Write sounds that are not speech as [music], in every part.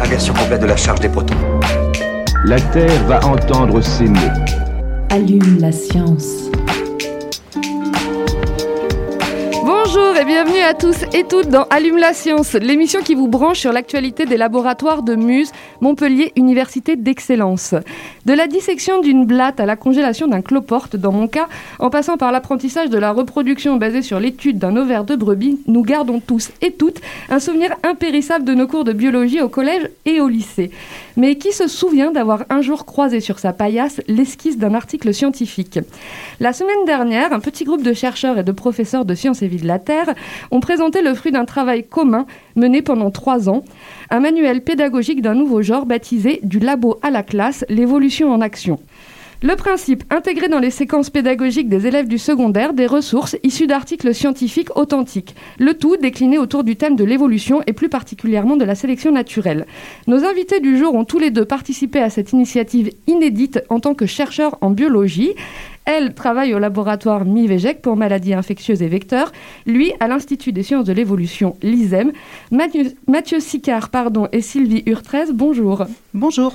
Inversion complète de la charge des protons. La Terre va entendre ces mots. Allume la science. Bienvenue à tous et toutes dans Allume la science, l'émission qui vous branche sur l'actualité des laboratoires de Muse, Montpellier Université d'Excellence. De la dissection d'une blatte à la congélation d'un cloporte, dans mon cas, en passant par l'apprentissage de la reproduction basée sur l'étude d'un ovaire de brebis, nous gardons tous et toutes un souvenir impérissable de nos cours de biologie au collège et au lycée. Mais qui se souvient d'avoir un jour croisé sur sa paillasse l'esquisse d'un article scientifique? La semaine dernière, un petit groupe de chercheurs et de professeurs de sciences et vie de la Terre ont présenté le fruit d'un travail commun mené pendant trois ans, un manuel pédagogique d'un nouveau genre baptisé Du labo à la classe, l'évolution en action. Le principe, intégrer dans les séquences pédagogiques des élèves du secondaire des ressources issues d'articles scientifiques authentiques. Le tout décliné autour du thème de l'évolution et plus particulièrement de la sélection naturelle. Nos invités du jour ont tous les deux participé à cette initiative inédite en tant que chercheurs en biologie. Elle travaille au laboratoire MIVEGEC pour maladies infectieuses et vecteurs, lui à l'Institut des sciences de l'évolution, l'ISEM. Mathieu, Mathieu Sicard pardon, et Sylvie Urtrez, bonjour. Bonjour.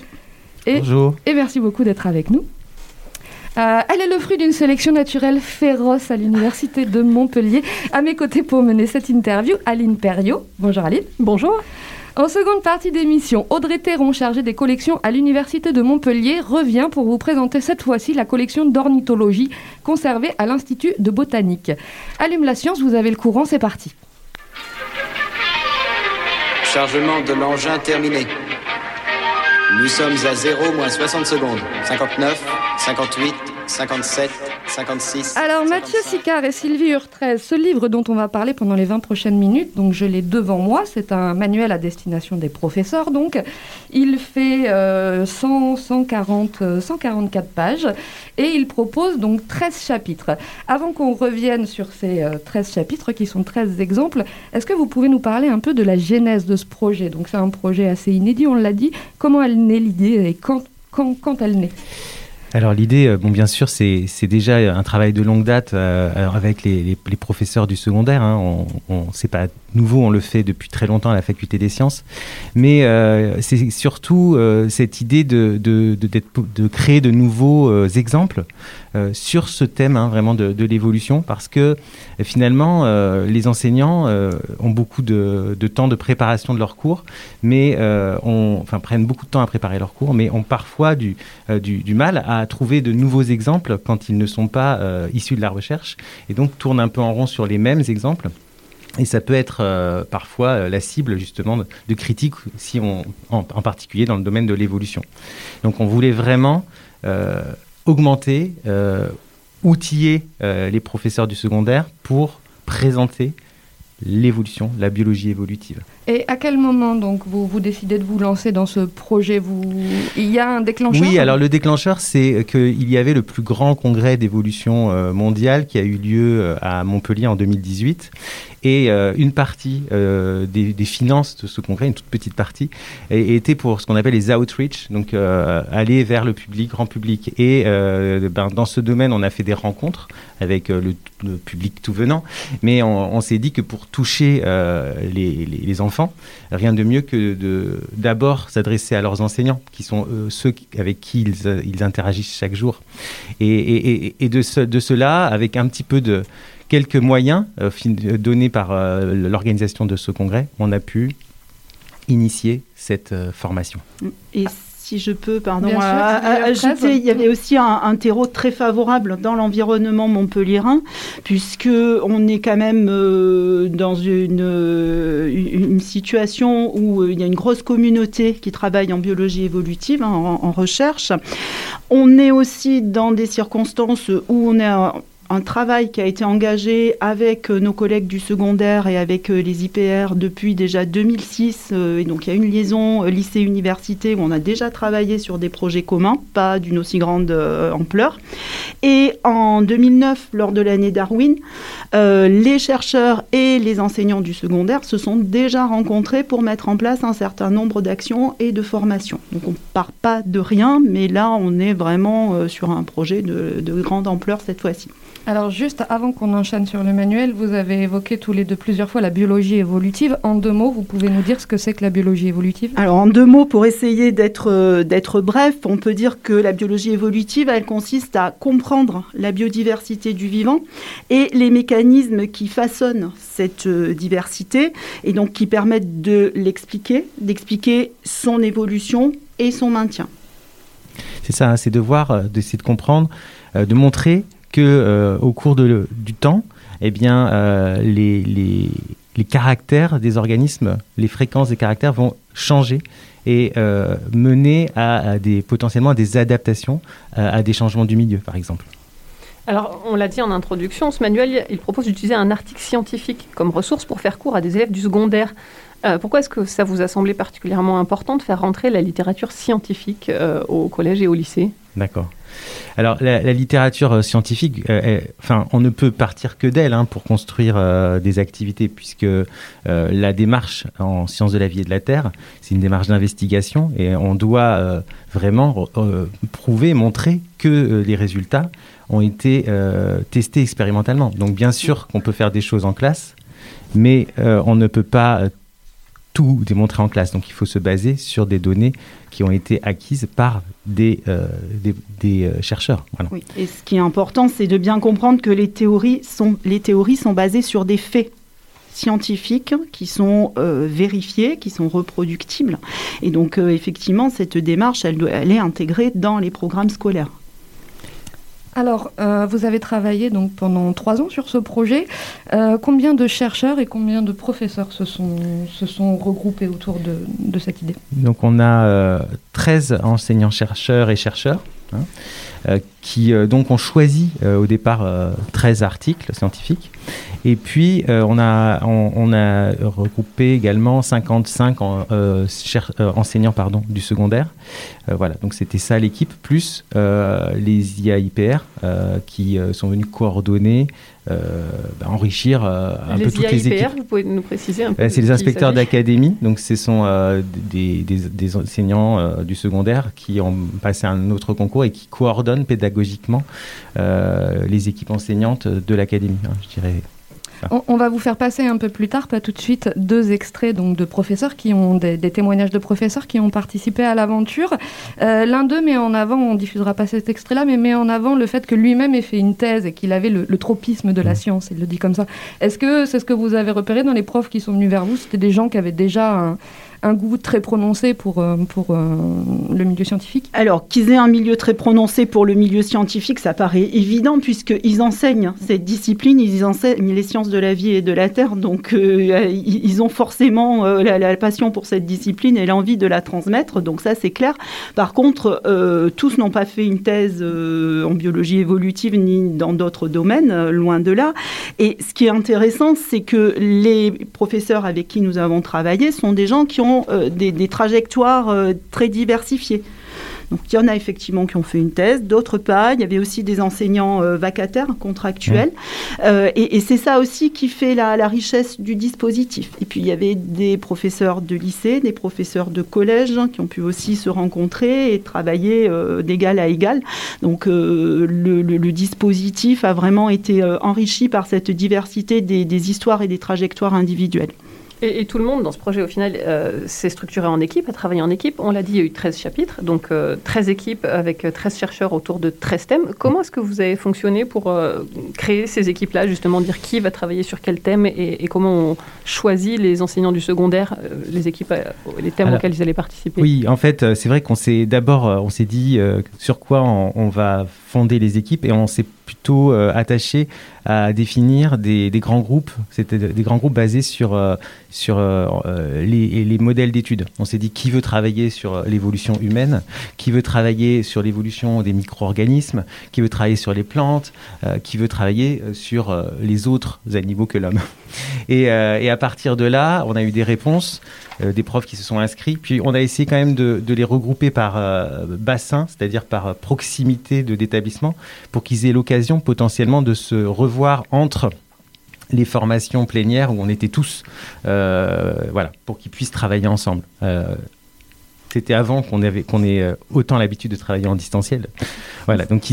Et, Bonjour. et merci beaucoup d'être avec nous. Euh, elle est le fruit d'une sélection naturelle féroce à l'université de Montpellier. À mes côtés pour mener cette interview, Aline Perriot. Bonjour Aline. Bonjour. En seconde partie d'émission, Audrey Théron, chargée des collections à l'université de Montpellier, revient pour vous présenter cette fois-ci la collection d'ornithologie conservée à l'Institut de botanique. Allume la science, vous avez le courant, c'est parti. Chargement de l'engin terminé. Nous sommes à 0 moins 60 secondes. 59, 58, 57, 56. Alors Mathieu Sicard et Sylvie Urtrez, ce livre dont on va parler pendant les 20 prochaines minutes, donc je l'ai devant moi, c'est un manuel à destination des professeurs, donc il fait euh, 100, 140, euh, 144 pages et il propose donc 13 chapitres. Avant qu'on revienne sur ces euh, 13 chapitres qui sont 13 exemples, est-ce que vous pouvez nous parler un peu de la genèse de ce projet? Donc c'est un projet assez inédit, on l'a dit. Comment elle naît l'idée et quand, quand, quand elle naît? Alors l'idée, euh, bon bien sûr, c'est déjà un travail de longue date euh, alors avec les, professeurs du secondaire. Hein, on, on c'est pas nouveau, on le fait depuis très longtemps à la faculté des sciences. Mais euh, c'est surtout euh, cette idée de, de, de, créer de nouveaux euh, exemples euh, sur ce thème hein, vraiment de, l'évolution, parce que euh, finalement, euh, les enseignants euh, ont beaucoup de, temps de préparation de leurs cours, mais euh, ont, enfin prennent beaucoup de temps à préparer leurs cours, mais ont parfois euh, du, du mal à trouver de nouveaux exemples quand ils ne sont pas euh, issus de la recherche, et donc tournent un peu en rond sur les mêmes exemples. Et ça peut être euh, parfois euh, la cible justement de, critiques, si on, en, particulier dans le domaine de l'évolution. Donc on voulait vraiment augmenter, outiller les professeurs du secondaire pour présenter l'évolution, la biologie évolutive. Et à quel moment donc vous, vous décidez de vous lancer dans ce projet? Vous... Il y a un déclencheur? Oui, alors le déclencheur, c'est qu'il y avait le plus grand congrès d'évolution euh, mondiale qui a eu lieu euh, à Montpellier en 2018. Et euh, une partie euh, des, des finances de ce congrès, une toute petite partie, était pour ce qu'on appelle les outreach, donc euh, aller vers le public, grand public. Et ben, dans ce domaine, on a fait des rencontres avec le public tout venant, mais on, on s'est dit que pour toucher euh, les, les, les enfants, rien de mieux que de d'abord s'adresser à leurs enseignants, qui sont euh, ceux avec qui ils, euh, ils interagissent chaque jour. Et, et, et- et de, ce, de cela, avec un petit peu de quelques moyens euh, donnés par euh, l'organisation de ce congrès, on a pu initier cette euh, formation. Et si je peux, pardon, sûr, à- à- ajouter, il y avait aussi un, un terreau très favorable dans l'environnement montpelliérain, puisque on est quand même euh, dans une, euh, une une situation où euh, il y a une grosse communauté qui travaille en biologie évolutive, hein, en, en recherche. On est aussi dans des circonstances où on est un- travail qui a été engagé avec euh, nos collègues du secondaire et avec euh, les IPR depuis déjà 2006. euh, et donc il y a une liaison lycée-université où on a déjà travaillé sur des projets communs, pas d'une aussi grande ampleur. Et en 2009, lors de l'année Darwin, les chercheurs et les enseignants du secondaire se sont déjà rencontrés pour mettre en place un certain nombre d'actions et de formations. Donc on part pas de rien, mais là on est vraiment sur un projet de grande ampleur cette fois-ci. Alors juste avant qu'on enchaîne sur le manuel, vous avez évoqué tous les deux plusieurs fois la biologie évolutive. En deux mots, vous pouvez nous dire ce que c'est que la biologie évolutive? Alors en deux mots, pour essayer d'être euh, d'être bref, on peut dire que la biologie évolutive, elle consiste à comprendre la biodiversité du vivant et les mécanismes qui façonnent cette euh, diversité et donc qui permettent de l'expliquer, d'expliquer son évolution et son maintien. C'est ça, hein, c'est de voir, euh, d'essayer de comprendre, de montrer que euh, au cours de, du temps, eh bien, euh, les, les, les caractères des organismes, les fréquences des caractères vont changer et euh, mener à, à des potentiellement à des adaptations à des changements du milieu, par exemple. Alors, on l'a dit en introduction, ce manuel, il propose d'utiliser un article scientifique comme ressource pour faire cours à des élèves du secondaire. Euh, pourquoi est-ce que ça vous a semblé particulièrement important de faire rentrer la littérature scientifique euh, au collège et au lycée? D'accord. Alors la, littérature euh, scientifique, euh, enfin, on ne peut partir que d'elle hein, pour construire euh, des activités, puisque la démarche en sciences de la vie et de la terre, c'est une démarche d'investigation, et on doit vraiment prouver, montrer que les résultats ont été testés expérimentalement. Donc bien sûr qu'on peut faire des choses en classe, mais on ne peut pas tout démontrer en classe. Donc il faut se baser sur des données qui ont été acquises par des, euh, euh, chercheurs. Et ce qui est important, c'est de bien comprendre que les théories sont, les théories sont basées sur des faits scientifiques qui sont euh, vérifiés, qui sont reproductibles. Et donc, effectivement, cette démarche, doit- elle est intégrée dans les programmes scolaires. Alors, euh, vous avez travaillé donc pendant trois ans sur ce projet. Euh, combien de chercheurs et combien de professeurs se sont, se sont regroupés autour de, cette idée? Donc on a euh, 13 enseignants-chercheurs et chercheurs hein, euh, qui euh, donc ont choisi euh, au départ euh, 13 articles scientifiques. Et puis euh, on, a, on, on a regroupé également 55 en- euh, euh, enseignants pardon, du secondaire. Euh, voilà, donc c'était ça l'équipe, plus euh, les IAIPR euh, qui euh, sont venus coordonner, euh, bah, enrichir euh, un les peu toutes les équipes. vous pouvez nous préciser un peu Euh, C'est les inspecteurs d'académie, donc ce sont euh, des, des- des enseignants euh, du secondaire qui ont passé un autre concours et qui coordonnent pédagogiquement euh, les équipes enseignantes de l'académie, hein, je dirais. on, on va vous faire passer un peu plus tard, pas tout de suite, deux extraits donc de professeurs qui ont des, des témoignages de professeurs qui ont participé à l'aventure. Euh, L'un d'eux met en avant, on diffusera pas cet extrait-là, mais met en avant le fait que lui-même ait fait une thèse et qu'il avait le, le tropisme de la science. Il le dit comme ça. Est-ce que c'est ce que vous avez repéré dans les profs qui sont venus vers vous? C'était des gens qui avaient déjà un, un goût très prononcé pour, euh, pour euh, le milieu scientifique Alors, qu'ils aient un milieu très prononcé pour le milieu scientifique, ça paraît évident, puisqu'ils enseignent cette discipline, ils enseignent les sciences de la vie et de la terre, donc euh, ils ont forcément la, passion pour cette discipline et l'envie de la transmettre, donc ça c'est clair. Par contre, tous n'ont pas fait une thèse en biologie évolutive ni dans d'autres domaines, loin de là. Et ce qui est intéressant, c'est que les professeurs avec qui nous avons travaillé sont des gens qui ont euh, des, des trajectoires euh, très diversifiées. Donc il y en a effectivement qui ont fait une thèse, d'autres pas. Il y avait aussi des enseignants euh, vacataires, contractuels. Euh, et et c'est ça aussi qui fait la, la richesse du dispositif. Et puis il y avait des professeurs de lycée, des professeurs de collège hein, qui ont pu aussi se rencontrer et travailler euh, d'égal à égal. Donc le, le- le dispositif a vraiment été enrichi par cette diversité des, des histoires et des trajectoires individuelles. Et, et tout le monde dans ce projet, au final, euh, s'est structuré en équipe, a travaillé en équipe. On l'a dit, il y a eu 13 chapitres, donc euh, 13 équipes avec euh, 13 chercheurs autour de 13 thèmes. Comment est-ce que vous avez fonctionné pour euh, créer ces équipes-là, justement, dire qui va travailler sur quel thème et, et comment on choisit les enseignants du secondaire, euh, les équipes, les thèmes Alors, auxquels ils allaient participer? Oui, en fait, c'est vrai qu'on s'est d'abord, on s'est dit sur quoi on, on va fonder les équipes et on s'est plutôt euh, attaché à définir des, grands groupes, c'était des grands groupes basés sur, euh, sur euh, les, les modèles d'études. On s'est dit qui veut travailler sur l'évolution humaine, qui veut travailler sur l'évolution des micro-organismes, qui veut travailler sur les plantes, qui veut travailler sur les autres animaux que l'homme? [laughs] Et, à partir de là, on a eu des réponses, des profs qui se sont inscrits, puis on a essayé quand même de, les regrouper par euh, bassin, c'est-à-dire par euh, proximité de d'établissement, pour qu'ils aient l'occasion potentiellement de se revoir entre les formations plénières où on était tous, euh, voilà, pour qu'ils puissent travailler ensemble. Euh, c'était avant qu'on avait qu'on ait euh, autant l'habitude de travailler en distanciel. Voilà, donc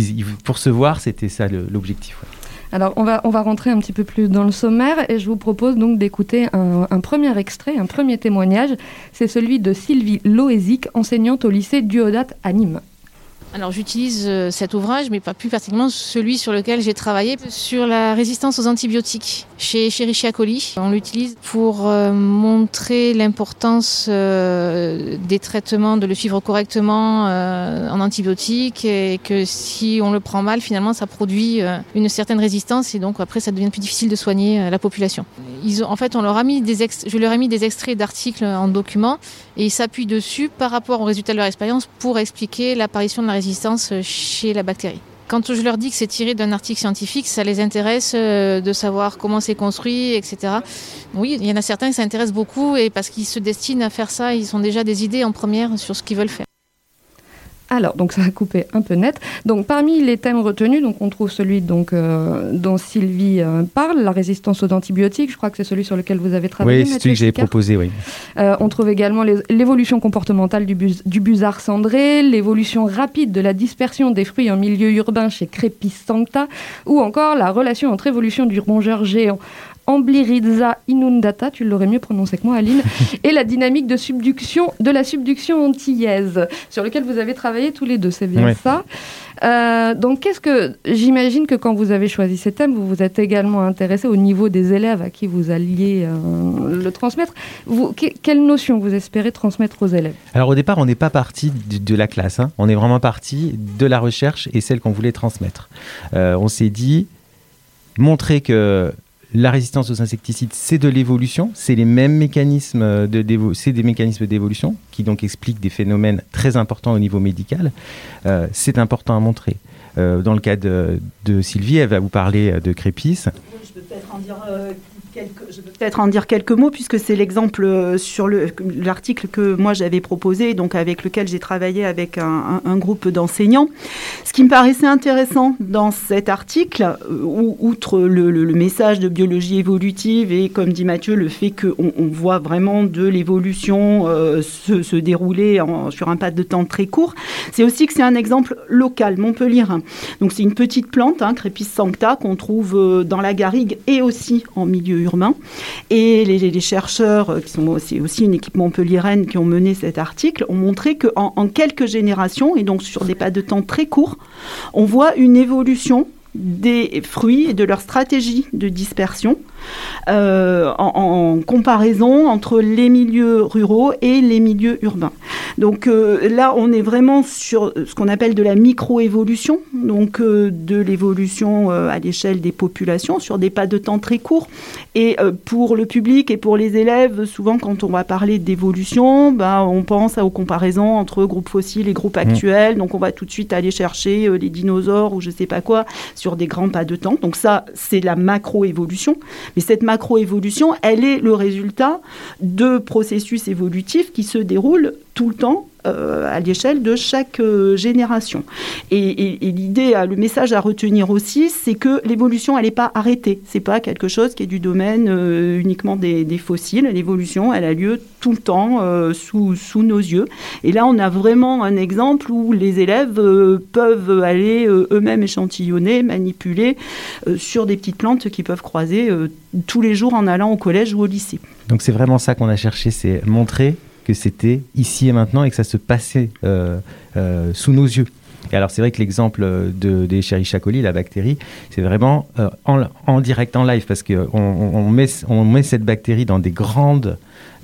pour se voir, c'était ça l'objectif. Alors, on va, on va rentrer un petit peu plus dans le sommaire et je vous propose donc d'écouter un, premier extrait, un premier témoignage. C'est celui de Sylvie Loézic, enseignante au lycée Duodat à Nîmes. Alors j'utilise euh, cet ouvrage, mais pas plus particulièrement celui sur lequel j'ai travaillé, sur la résistance aux antibiotiques chez Escherichia coli. On l'utilise pour euh, montrer l'importance euh, des traitements, de le suivre correctement en antibiotiques, et que si on le prend mal, finalement, ça produit une certaine résistance, et donc après, ça devient plus difficile de soigner la population. En fait, on leur a mis des ex- je leur ai mis des extraits d'articles en document, et ils s'appuient dessus par rapport aux résultats de leur expérience pour expliquer l'apparition de la résistance chez la bactérie. Quand je leur dis que c'est tiré d'un article scientifique, ça les intéresse euh, de savoir comment c'est construit, etc. Oui, il y en a certains qui s'intéressent beaucoup et parce qu'ils se destinent à faire ça, ils ont déjà des idées en première sur ce qu'ils veulent faire. Alors, donc ça a coupé un peu net. Donc, parmi les thèmes retenus, donc on trouve celui donc, euh, dont Sylvie euh, parle, la résistance aux antibiotiques. Je crois que c'est celui sur lequel vous avez travaillé. Oui, c'est celui que j'avais proposé, oui. Euh, on trouve également l'évolution comportementale du, bus- du busard cendré, l'évolution rapide de la dispersion des fruits en milieu urbain chez sancta, ou encore la relation entre évolution du rongeur géant Amblyrhiza inundata, tu l'aurais mieux prononcé que moi Aline, [laughs] et la dynamique de subduction de la subduction antillaise, sur lequel vous avez travaillé tous les deux, c'est bien ça. Euh, donc, qu'est-ce que j'imagine que quand vous avez choisi ces thèmes, vous vous êtes également intéressé au niveau des élèves à qui vous alliez euh, le transmettre. Vous, que- quelle notion vous espérez transmettre aux élèves? Alors au départ, on n'est pas parti de, de la classe, hein. on est vraiment parti de la recherche et celle qu'on voulait transmettre. Euh, on s'est dit, montrer que la résistance aux insecticides, c'est de l'évolution, c'est les mêmes mécanismes de dévo- c'est des mécanismes d'évolution qui donc expliquent des phénomènes très importants au niveau médical. Euh, c'est important à montrer. Euh, dans le cas de, de Sylvie, elle va vous parler euh, de Crépis. Je peux peut-être en dire quelques mots puisque c'est l'exemple euh, sur le- l'article que moi j'avais proposé, donc avec lequel j'ai travaillé avec un, groupe d'enseignants. Ce qui me paraissait intéressant dans cet article, euh, ou- outre le, message de biologie évolutive et comme dit Mathieu, le fait qu'on on voit vraiment de l'évolution euh, se, dérouler sur un pas de temps très court, c'est aussi que c'est un exemple local, montpellierin. Donc c'est une petite plante, hein, Crépis sancta, qu'on trouve dans la garrigue et aussi en milieu urbain. Et les, chercheurs, euh, qui sont aussi, aussi une équipe montpelliéraine qui ont mené cet article, ont montré qu'en en quelques générations, et donc sur des pas de temps très courts, on voit une évolution des fruits et de leur stratégie de dispersion euh, en comparaison entre les milieux ruraux et les milieux urbains. Donc euh, là, on est vraiment sur ce qu'on appelle de la microévolution, donc euh, de l'évolution euh, à l'échelle des populations sur des pas de temps très courts. Et pour le public et pour les élèves, souvent quand on va parler d'évolution, ben, on pense aux comparaisons entre groupes fossiles et groupes actuels. Donc on va tout de suite aller chercher les dinosaures ou je sais pas quoi sur des grands pas de temps. Donc ça, c'est la macroévolution. Mais cette macroévolution, elle est le résultat de processus évolutifs qui se déroulent tout le temps euh, à l'échelle de chaque euh, génération. Et, l'idée, euh, le message à retenir aussi, c'est que l'évolution, elle n'est pas arrêtée. C'est pas quelque chose qui est du domaine uniquement des, fossiles. L'évolution, elle a lieu tout le temps sous, sous nos yeux. Et là, on a vraiment un exemple où les élèves peuvent aller eux-mêmes échantillonner, manipuler sur des petites plantes qu'ils peuvent croiser tous les jours en allant au collège ou au lycée. Donc c'est vraiment ça qu'on a cherché, c'est montrer que c'était ici et maintenant et que ça se passait euh, euh, sous nos yeux. Alors c'est vrai que l'exemple de, des Escherichia coli, la bactérie, c'est vraiment euh, en, direct, en live, parce qu'on on, on met, cette bactérie dans des grandes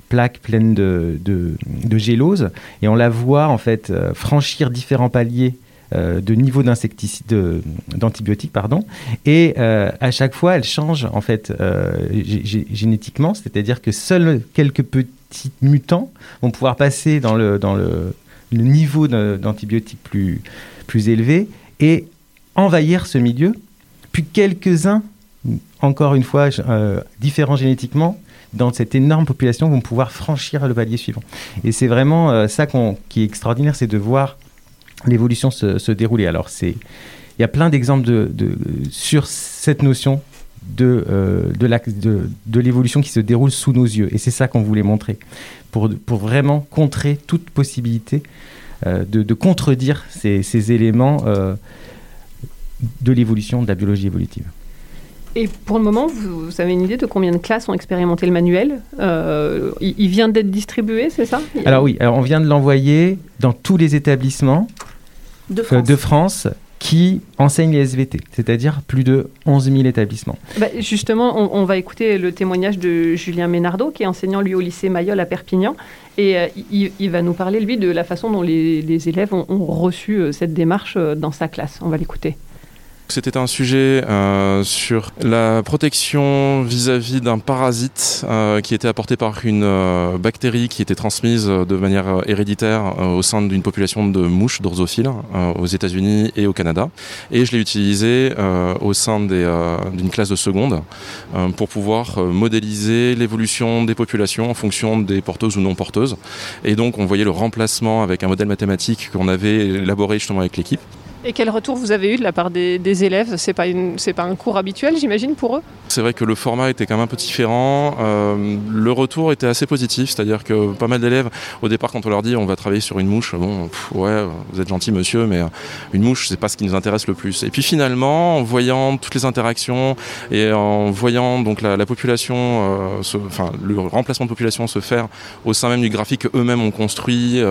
plaques pleines de, de, gélose et on la voit en fait euh, franchir différents paliers euh, de niveau d'antibiotiques, pardon, et euh, à chaque fois, elle change en fait euh, gé- gé- génétiquement, c'est-à-dire que seuls quelques petits mutants vont pouvoir passer dans le, dans le, niveau d'antibiotiques plus, plus élevé et envahir ce milieu, puis quelques-uns, encore une fois, euh, différents génétiquement, dans cette énorme population vont pouvoir franchir le palier suivant. Et c'est vraiment euh, ça qu'on- qui est extraordinaire, c'est de voir l'évolution se, se dérouler. Alors, il y a plein d'exemples de, de- sur cette notion de, euh, de, de, de l'évolution qui se déroule sous nos yeux. Et c'est ça qu'on voulait montrer, pour, pour vraiment contrer toute possibilité euh, de, de contredire ces, ces éléments euh, de l'évolution de la biologie évolutive. Et pour le moment, vous, vous avez une idée de combien de classes ont expérimenté le manuel Euh, il, il vient d'être distribué, c'est ça? Alors oui, alors on vient de l'envoyer dans tous les établissements euh, de France qui enseignent les SVT, c'est-à-dire plus de 11 000 établissements. Bah, justement, on, va écouter le témoignage de Julien Ménardo, qui est enseignant lui au lycée Mayol à Perpignan. Et euh, il, va nous parler, lui, de la façon dont les, élèves ont, ont reçu euh, cette démarche euh, dans sa classe. On va l'écouter. C'était un sujet euh, sur la protection vis-à-vis d'un parasite euh, qui était apporté par une euh, bactérie qui était transmise de manière héréditaire au sein d'une population de mouches d'orzophiles euh, aux États-Unis et au Canada. Et je l'ai utilisé au sein d'une classe de seconde pour pouvoir modéliser l'évolution des populations en fonction des porteuses ou non porteuses. Et donc on voyait le remplacement avec un modèle mathématique qu'on avait élaboré justement avec l'équipe. Et quel retour vous avez eu de la part des, élèves? C'est pas, pas un cours habituel, j'imagine, pour eux? C'est vrai que le format était quand même un peu différent. Euh, le retour était assez positif, c'est-à-dire que pas mal d'élèves, au départ, quand on leur dit on va travailler sur une mouche, bon, ouais, vous êtes gentil monsieur, mais euh, une mouche, c'est pas ce qui nous intéresse le plus. Et puis finalement, en voyant toutes les interactions et en voyant donc la, la population, euh, le remplacement de population se faire au sein même du graphique qu'eux-mêmes ont construit,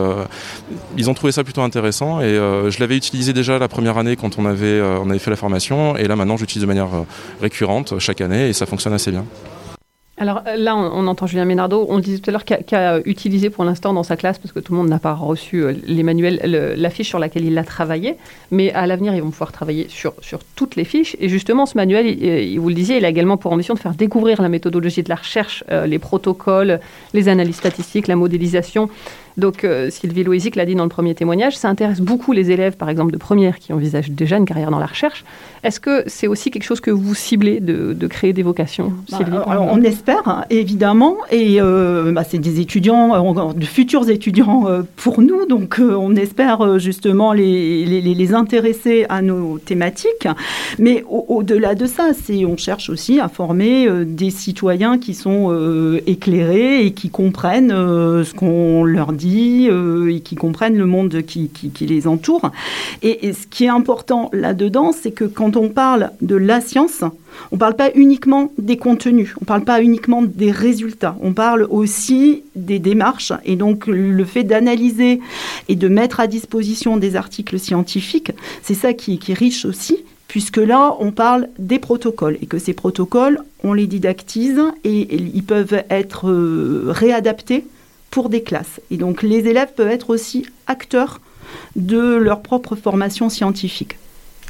ils ont trouvé ça plutôt intéressant. Et je l'avais utilisé déjà la première année quand on avait, euh, on avait fait la formation, et là maintenant j'utilise de manière euh, récurrente chaque année et ça fonctionne assez bien. Alors euh, là, on, entend Julien Ménardo. On disait tout à l'heure qu'a qu'a utilisé pour l'instant dans sa classe, parce que tout le monde n'a pas reçu euh, les manuels, la fiche sur laquelle il a travaillé. Mais à l'avenir, ils vont pouvoir travailler sur, sur toutes les fiches. Et justement, ce manuel, vous le disiez, il a également pour ambition de faire découvrir la méthodologie de la recherche, euh, les protocoles, les analyses statistiques, la modélisation. Donc, euh, Sylvie Loisic l'a dit dans le premier témoignage, ça intéresse beaucoup les élèves, par exemple, de première qui envisagent déjà une carrière dans la recherche. Est-ce que c'est aussi quelque chose que vous ciblez de, de créer des vocations, Bah, Sylvie alors, on espère, hein, évidemment, et euh, bah, c'est des étudiants, euh, de futurs étudiants euh, pour nous, donc on espère justement les, les, les- les intéresser à nos thématiques. Mais au- au-delà de ça, on cherche aussi à former des citoyens qui sont éclairés et qui comprennent ce qu'on leur dit euh, et qui comprennent le monde qui, les entoure. Et, ce qui est important là-dedans, c'est que quand on parle de la science, on ne parle pas uniquement des contenus, on ne parle pas uniquement des résultats, on parle aussi des démarches. Et donc le fait d'analyser et de mettre à disposition des articles scientifiques, c'est ça qui, est riche aussi. Puisque là, on parle des protocoles et que ces protocoles, on les didactise et, et ils peuvent être euh, réadaptés pour des classes. Et donc les élèves peuvent être aussi acteurs de leur propre formation scientifique.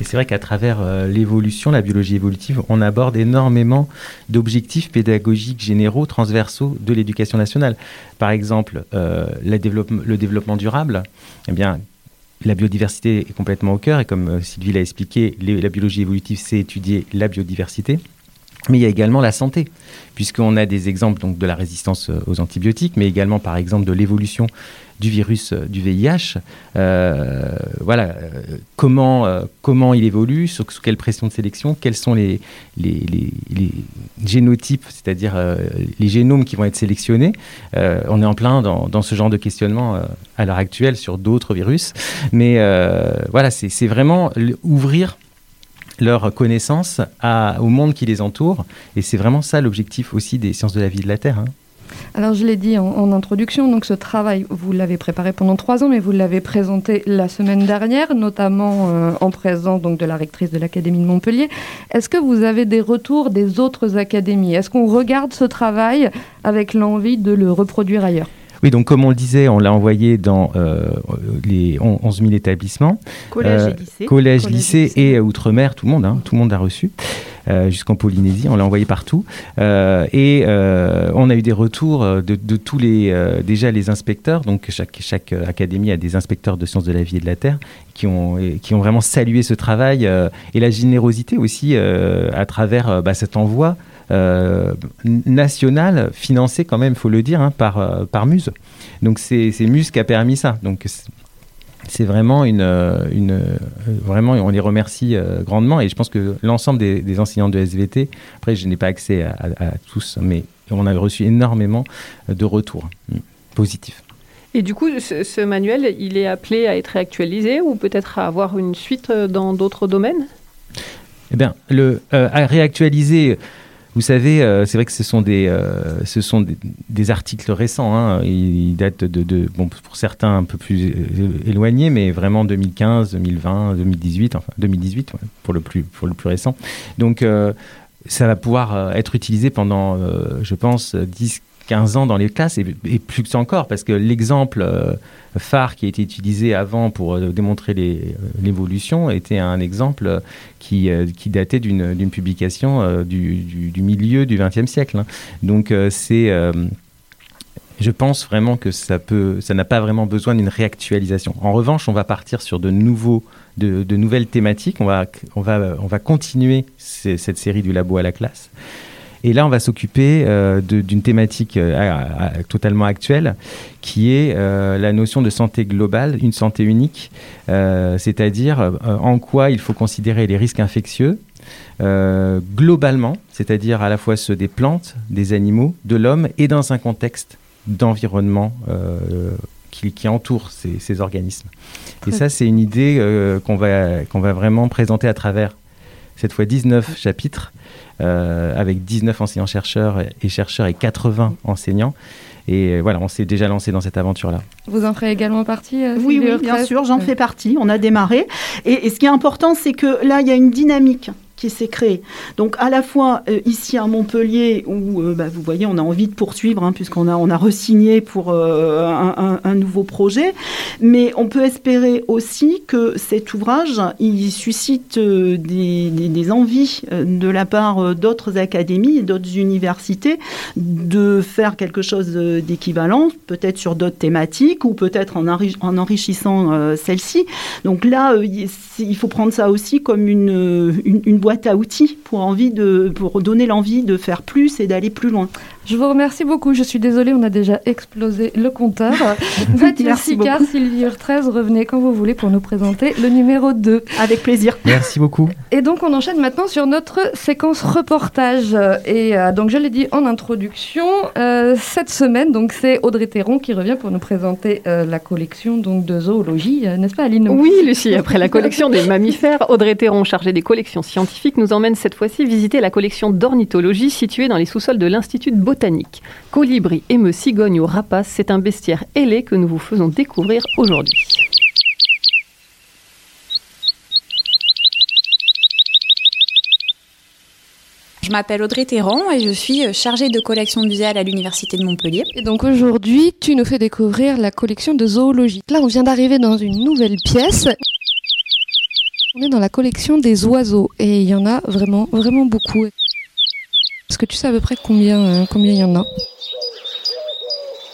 Et c'est vrai qu'à travers euh, l'évolution, la biologie évolutive, on aborde énormément d'objectifs pédagogiques généraux, transversaux de l'éducation nationale. Par exemple, euh, le développement durable, eh bien, la biodiversité est complètement au cœur, et comme euh, Sylvie l'a expliqué, la biologie évolutive, c'est étudier la biodiversité. Mais il y a également la santé, puisqu'on a des exemples donc, de la résistance euh, aux antibiotiques, mais également par exemple de l'évolution du virus euh, du VIH. Euh, voilà, comment, comment il évolue, sous, quelle pression de sélection, quels sont les, les, les- les génotypes, c'est-à-dire les génomes qui vont être sélectionnés. On est en plein dans, dans ce genre de questionnement à l'heure actuelle sur d'autres virus. Mais voilà, c'est vraiment ouvrir leur connaissance au monde qui les entoure. Et c'est vraiment ça l'objectif aussi des sciences de la vie de la Terre. hein. Alors je l'ai dit en, en introduction, donc ce travail, vous l'avez préparé pendant trois ans, mais vous l'avez présenté la semaine dernière, notamment euh, en présence donc, de la rectrice de l'Académie de Montpellier. Est-ce que vous avez des retours des autres académies? Est-ce qu'on regarde ce travail avec l'envie de le reproduire ailleurs? Oui, donc comme on le disait, on l'a envoyé dans euh, les 11 000 établissements. Collège et lycée. Collège, Collège lycée, lycée, et Outre-mer, tout le monde, hein, tout le monde a reçu. Euh, jusqu'en Polynésie, on l'a envoyé partout. Euh, et euh, on a eu des retours de, de tous les, déjà les inspecteurs, donc chaque, chaque académie a des inspecteurs de sciences de la vie et de la terre, qui ont, qui ont vraiment salué ce travail et la générosité aussi à travers bah, cet envoi. Euh, national, financé quand même, il faut le dire, hein, par, par Muse. Donc c'est Muse qui a permis ça. Donc c'est vraiment une, une, vraiment on les remercie grandement et je pense que l'ensemble des, des, enseignants de SVT après je n'ai pas accès à, à, à, tous mais on a reçu énormément de retours positifs et du coup, ce, ce, manuel, il est appelé à être réactualisé ou peut-être à avoir une suite dans d'autres domaines? Eh bien, le, euh, à réactualiser, vous savez, euh, c'est vrai que ce sont des, euh, ce sont des, articles récents. Hein. Ils, datent de, bon, pour certains un peu plus éloignés, mais vraiment 2015, 2020, 2018, enfin 2018 ouais, pour le plus, pour le plus récent. Donc, euh, ça va pouvoir être utilisé pendant, je pense, 10, 15 ans dans les classes et, plus encore parce que l'exemple euh, phare qui a été utilisé avant pour euh, démontrer l'évolution était un exemple qui, euh, qui datait d'une publication euh, du, du, du, milieu du XXe siècle. Hein. Donc c'est je pense vraiment que ça peut, ça n'a pas vraiment besoin d'une réactualisation. En revanche, on va partir sur de nouveaux, de, de nouvelles thématiques. On va, on va, on va continuer cette série du labo à la classe. Et là, on va s'occuper euh, d'une thématique euh, totalement actuelle, qui est euh, la notion de santé globale, une santé unique, c'est-à-dire en quoi il faut considérer les risques infectieux euh, globalement, c'est-à-dire à la fois ceux des plantes, des animaux, de l'homme, et dans un contexte d'environnement qui, qui, entoure ces, ces organismes. Très et ça, c'est une idée qu'on va, qu'on va vraiment présenter à travers cette fois 19 chapitres avec 19 enseignants-chercheurs et chercheurs et 80 enseignants. Et voilà, on s'est déjà lancé dans cette aventure-là. Vous en ferez également partie euh, Oui, oui bien sûr, j'en fais partie. On a démarré. Et, et ce qui est important, c'est que là, il y a une dynamique qui s'est créé. Donc à la fois euh, ici à Montpellier où euh, bah, vous voyez on a envie de poursuivre hein, puisqu'on a on a resigné pour euh, un, nouveau projet, mais on peut espérer aussi que cet ouvrage il suscite des, envies de la part d'autres académies d'autres universités de faire quelque chose d'équivalent, peut-être sur d'autres thématiques ou peut-être en, enri en enrichissant celle-ci. Donc là il faut prendre ça aussi comme une, une, une boîte à outils pour, envie de, pour donner l'envie de faire plus et d'aller plus loin. Je vous remercie beaucoup. Je suis désolée, on a déjà explosé le compteur. [laughs] Mathieu Sicard, Sylvie 13, revenez quand vous voulez pour nous présenter le numéro 2. Avec plaisir. Merci beaucoup. Et donc, on enchaîne maintenant sur notre séquence reportage. Et euh, donc, je l'ai dit en introduction, euh, cette semaine, donc c'est Audrey Théron qui revient pour nous présenter euh, la collection donc, de zoologie, euh, n'est-ce pas, Aline? Oui, Lucie. Après la collection des mammifères, Audrey Théron, chargée des collections scientifiques, nous emmène cette fois-ci visiter la collection d'ornithologie située dans les sous-sols de l'Institut de botanique botanique. Colibri, émeu, cigogne ou rapace, c'est un bestiaire ailé que nous vous faisons découvrir aujourd'hui. Je m'appelle Audrey Théron et je suis chargée de collection muséale à l'Université de Montpellier. Et donc aujourd'hui, tu nous fais découvrir la collection de zoologie. Là, on vient d'arriver dans une nouvelle pièce. On est dans la collection des oiseaux et il y en a vraiment, vraiment beaucoup. Est-ce que tu sais à peu près combien euh, combien il y en a?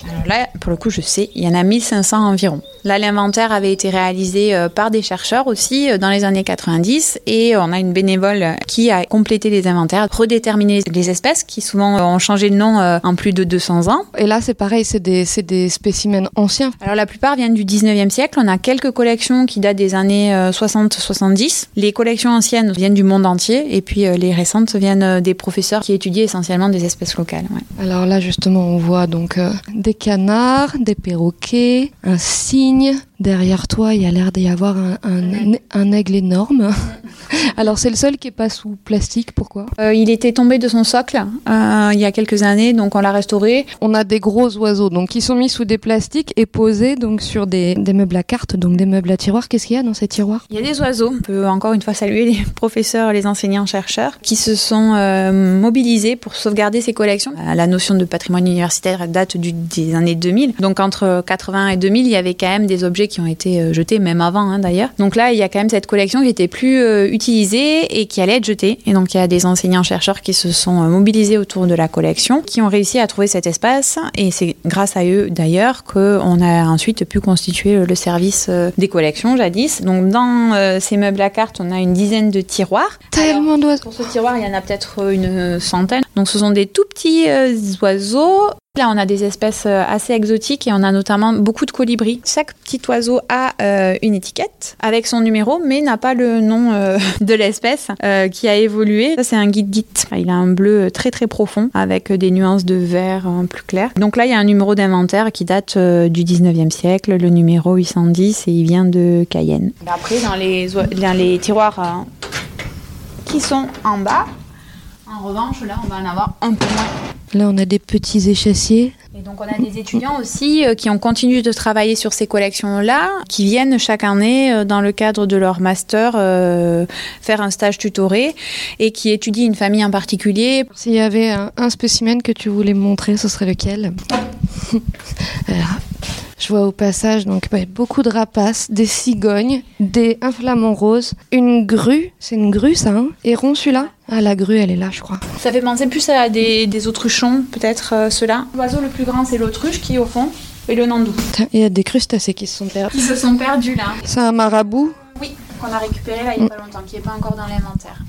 Alors là, pour le coup, je sais, il y en a 1500 environ. Là, l'inventaire avait été réalisé euh, par des chercheurs aussi euh, dans les années 90 et on a une bénévole qui a complété les inventaires, redéterminé les espèces qui souvent ont changé de nom en plus de 200 ans. Et là, c'est pareil, c'est des, des spécimens anciens. Alors la plupart viennent du 19e siècle. On a quelques collections qui datent des années 60-70. Les collections anciennes viennent du monde entier et puis les récentes viennent des professeurs qui étudient essentiellement des espèces locales. Ouais. Alors là, justement, on voit donc euh, des canards, des perroquets, un cygne. Нине Derrière toi, il y a l'air d'y avoir un, un, un, aigle énorme. [laughs] Alors c'est le seul qui est pas sous plastique, pourquoi? Euh, il était tombé de son socle euh, il y a quelques années, donc on l'a restauré. On a des gros oiseaux, donc qui sont mis sous des plastiques et posés donc sur des, des meubles à cartes, donc des meubles à tiroirs. Qu'est-ce qu'il y a dans ces tiroirs? Il y a des oiseaux. On peut encore une fois saluer les [laughs] professeurs, les enseignants, chercheurs qui se sont euh, mobilisés pour sauvegarder ces collections. La notion de patrimoine universitaire date du, des années 2000. Donc entre 80 et 2000, il y avait quand même des objets qui ont été euh, jetés, même avant hein, d'ailleurs. Donc là, il y a quand même cette collection qui était plus euh, utilisée et qui allait être jetée. Et donc il y a des enseignants-chercheurs qui se sont euh, mobilisés autour de la collection, qui ont réussi à trouver cet espace. Et c'est grâce à eux d'ailleurs qu'on a ensuite pu constituer le service des collections jadis. Donc dans euh, ces meubles à cartes, on a une dizaine de tiroirs. Tellement d'oiseaux. Pour ce tiroir, il y en a peut-être une centaine. Donc ce sont des tout petits euh, oiseaux. Là, on a des espèces euh, assez exotiques et on a notamment beaucoup de colibris. Chaque petit oiseau a euh, une étiquette avec son numéro, mais n'a pas le nom euh, [laughs] de l'espèce qui a évolué. Ça, c'est un guide guide. Il a un bleu très très profond avec des nuances de vert euh, plus clair. Donc là, il y a un numéro d'inventaire qui date du 19e siècle, le numéro 810, et il vient de Cayenne. Après, dans les, tiroirs qui sont en bas, en revanche, là, on va en avoir un peu moins. Là, on a des petits échassiers. Et donc on a des étudiants aussi euh, qui ont continué de travailler sur ces collections-là, qui viennent chaque année euh, dans le cadre de leur master euh, faire un stage tutoré et qui étudient une famille en particulier. S'il y avait un, un spécimen que tu voulais me montrer, ce serait lequel? Alors, [laughs] Je vois au passage donc beaucoup de rapaces, des cigognes, des un flamant rose, une grue, c'est une grue ça, hein et rond celui-là Ah la grue elle est là je crois. Ça fait penser plus à des, des autruchons, peut-être euh, ceux-là. L'oiseau le plus grand c'est l'autruche qui est au fond et le nandou. Il y a des crustacés qui se sont perdus. Qui se sont perdus là. C'est un marabout Oui, qu'on a récupéré là il n'y a pas longtemps, qui n'est pas encore dans l'inventaire.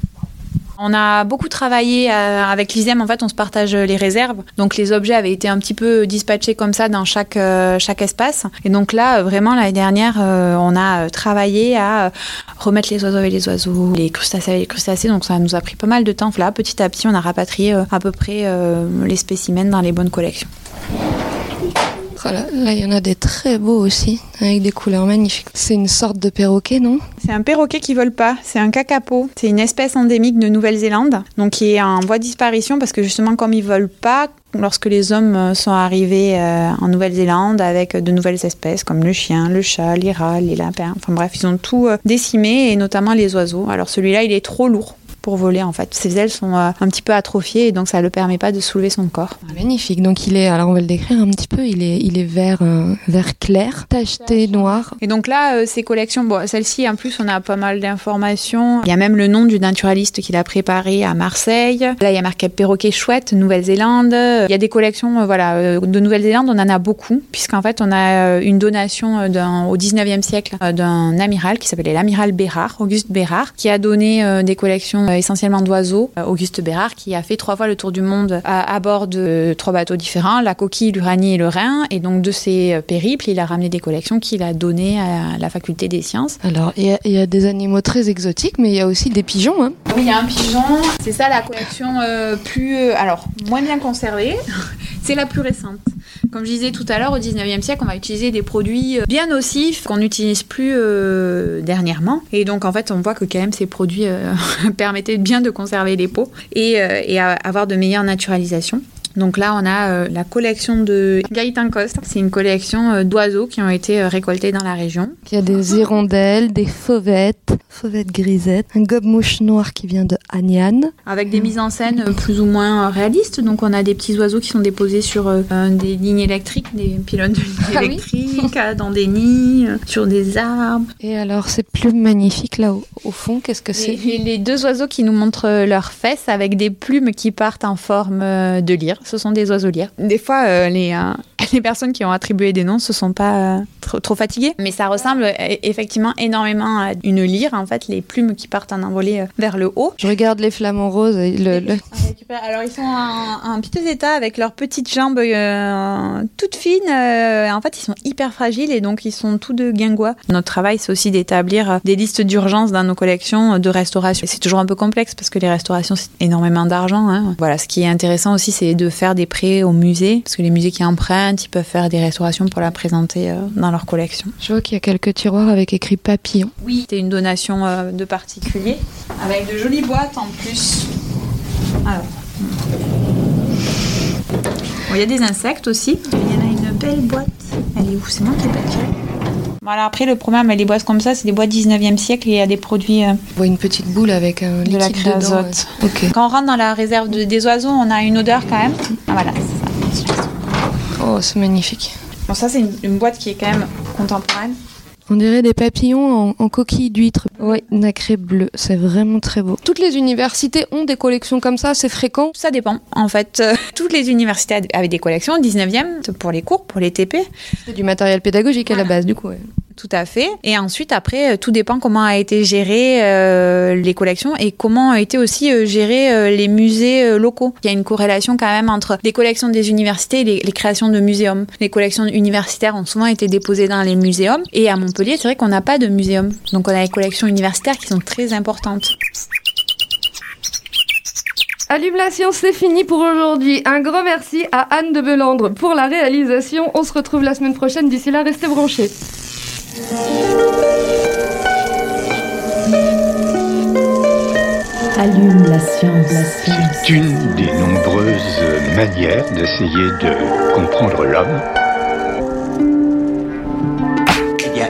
On a beaucoup travaillé euh, avec l'ISEM, en fait on se partage les réserves. Donc les objets avaient été un petit peu dispatchés comme ça dans chaque, euh, chaque espace. Et donc là, euh, vraiment l'année dernière, on a travaillé à remettre les oiseaux avec les oiseaux, les crustacés avec les crustacés. Donc ça nous a pris pas mal de temps. Là, petit à petit, on a rapatrié à peu près les spécimens dans les bonnes collections. Voilà, là il y en a des très beaux aussi, avec des couleurs magnifiques. C'est une sorte de perroquet non? C'est un perroquet qui vole pas, c'est un kakapo. C'est une espèce endémique de Nouvelle-Zélande, donc qui est en voie de disparition parce que justement comme ils volent pas, lorsque les hommes sont arrivés euh, en Nouvelle-Zélande avec de nouvelles espèces comme le chien, le chat, les rats, les lapins, enfin bref, ils ont tout euh, décimé et notamment les oiseaux. Alors celui-là, il est trop lourd pour voler en fait. Ses ailes sont euh, un petit peu atrophiées et donc ça ne le permet pas de soulever son corps. Magnifique. Donc il est, alors on va le décrire un petit peu. Il est, il est vert, euh, vert clair, tacheté noir. Et donc là, euh, ces collections, bon, celle-ci en plus, on a pas mal d'informations. Il y a même le nom du naturaliste qui l'a préparé à Marseille. Là, il y a marqué perroquet chouette, Nouvelle-Zélande. Il y a des collections, voilà, de Nouvelle-Zélande, on en a beaucoup, puisqu'en fait, on a une donation d'un- au 19e siècle d'un amiral qui s'appelait l'amiral Bérard, Auguste Bérard, qui a donné des collections essentiellement d'oiseaux. Euh, Auguste Bérard, qui a fait trois fois le tour du monde à, à bord de trois bateaux différents, la coquille, l'Uranie et le Rhin. Et donc, de ces euh, périples, il a ramené des collections qu'il a données à la faculté des sciences. Alors il y, a, il y a des animaux très exotiques, mais il y a aussi des pigeons. Hein. Oui, il y a un pigeon. C'est ça la collection euh, plus. euh, alors, moins bien conservée. [laughs] C'est la plus récente. Comme je disais tout à l'heure, au 19e siècle, on va utiliser des produits euh, bien nocifs qu'on n'utilise plus euh, dernièrement. Et donc, en fait, on voit que quand même ces produits euh, [laughs] bien de conserver les peaux et, euh, et avoir de meilleures naturalisations. Donc là, on a euh, la collection de Gaëtan Coste. C'est une collection euh, d'oiseaux qui ont été récoltés dans la région. Il y a des hirondelles, des fauvettes, fauvettes grisettes, un gobe-mouche noir qui vient de Agnan. avec des mises en scène euh, plus ou moins euh, réalistes. Donc on a des petits oiseaux qui sont déposés sur euh, des lignes électriques, des pylônes de lignes Ah électriques, dans des nids, sur des arbres. Et alors c'est plus magnifique là au, au fond, qu'est-ce que c'est? Et les deux oiseaux qui nous montrent leurs fesses avec des plumes qui partent en forme de lyre. Ce sont des oiseaux lyres. Des fois, euh, les, euh, [laughs] les personnes qui ont attribué des noms se sont pas euh, trop, trop fatiguées. Mais ça ressemble euh, effectivement énormément à une lyre. En fait, les plumes qui partent en envolée euh, vers le haut. Je regarde les flamants roses et le, Alors ils sont en, en piteux état avec leurs petites jambes euh, toutes fines. en fait, ils sont hyper fragiles et donc ils sont tous de guingois. Notre travail, c'est aussi d'établir des listes d'urgence dans nos collections de restauration. C'est toujours un peu complexe parce que les restaurations, c'est énormément d'argent. hein. Voilà, ce qui est intéressant aussi, c'est de faire des prêts aux musées parce que les musées qui empruntent ils peuvent faire des restaurations pour la présenter euh, dans leur collection. Je vois qu'il y a quelques tiroirs avec écrit papillon. Oui, c'est une donation euh, de particulier avec de jolies boîtes en plus. Alors. Bon, il y a des insectes aussi. Il y en a une belle boîte. Elle est où? C'est moi qui ai pas. Voilà, après le problème avec les boîtes comme ça, c'est des boîtes 19e siècle et il y a des produits. On voit une petite boule avec un de la dedans. ouais. Ok. Quand on rentre dans la réserve de- des oiseaux, on a une odeur quand même. Ah, voilà, c'est ça. Oh, c'est magnifique. Bon, ça, c'est une, une boîte qui est quand même contemporaine. On dirait des papillons en, en coquille d'huître. Oui, nacré bleu, c'est vraiment très beau. Toutes les universités ont des collections comme ça, c'est fréquent? Ça dépend. En fait, euh, [laughs] toutes les universités avaient des collections, 19e, pour les cours, pour les TP. C'est du matériel pédagogique à la base, du coup. ouais. Tout à fait. Et ensuite, après, euh, tout dépend comment a été géré euh, les collections et comment a été aussi euh, géré euh, les musées euh, locaux. Il y a une corrélation quand même entre les collections des universités et les, les créations de muséums. Les collections universitaires ont souvent été déposées dans les muséums. Et à Montpellier, c'est vrai qu'on n'a pas de muséum. Donc on a les collections universitaires qui sont très importantes. Allume la science, c'est fini pour aujourd'hui. Un grand merci à Anne de Belandre pour la réalisation. On se retrouve la semaine prochaine. D'ici là, restez branchés. Allume la science. La science. C'est une des nombreuses manières d'essayer de comprendre l'homme.